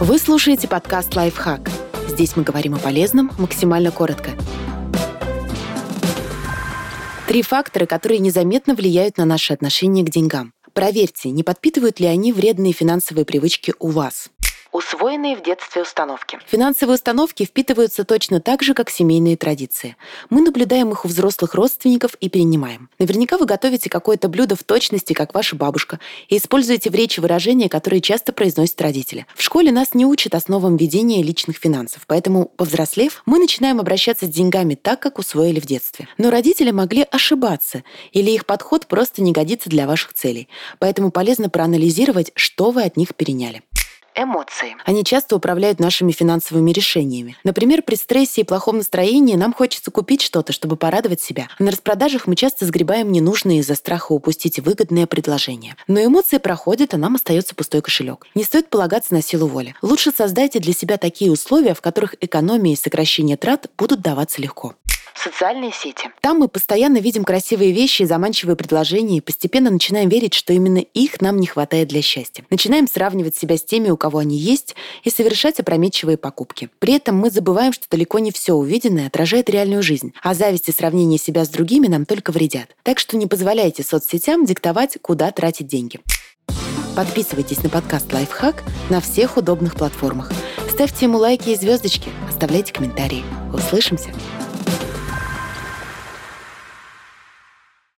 Вы слушаете подкаст «Лайфхак». Здесь мы говорим о полезном максимально коротко. Три фактора, которые незаметно влияют на наши отношения к деньгам. Проверьте, не подпитывают ли они вредные финансовые привычки у вас усвоенные в детстве установки. Финансовые установки впитываются точно так же, как семейные традиции. Мы наблюдаем их у взрослых родственников и перенимаем. Наверняка вы готовите какое-то блюдо в точности, как ваша бабушка, и используете в речи выражения, которые часто произносят родители. В школе нас не учат основам ведения личных финансов, поэтому, повзрослев, мы начинаем обращаться с деньгами так, как усвоили в детстве. Но родители могли ошибаться, или их подход просто не годится для ваших целей. Поэтому полезно проанализировать, что вы от них переняли эмоции. Они часто управляют нашими финансовыми решениями. Например, при стрессе и плохом настроении нам хочется купить что-то, чтобы порадовать себя. А на распродажах мы часто сгребаем ненужные из-за страха упустить выгодное предложение. Но эмоции проходят, а нам остается пустой кошелек. Не стоит полагаться на силу воли. Лучше создайте для себя такие условия, в которых экономия и сокращение трат будут даваться легко социальные сети. Там мы постоянно видим красивые вещи и заманчивые предложения и постепенно начинаем верить, что именно их нам не хватает для счастья. Начинаем сравнивать себя с теми, у кого они есть, и совершать опрометчивые покупки. При этом мы забываем, что далеко не все увиденное отражает реальную жизнь, а зависть и сравнение себя с другими нам только вредят. Так что не позволяйте соцсетям диктовать, куда тратить деньги. Подписывайтесь на подкаст «Лайфхак» на всех удобных платформах. Ставьте ему лайки и звездочки, оставляйте комментарии. Услышимся!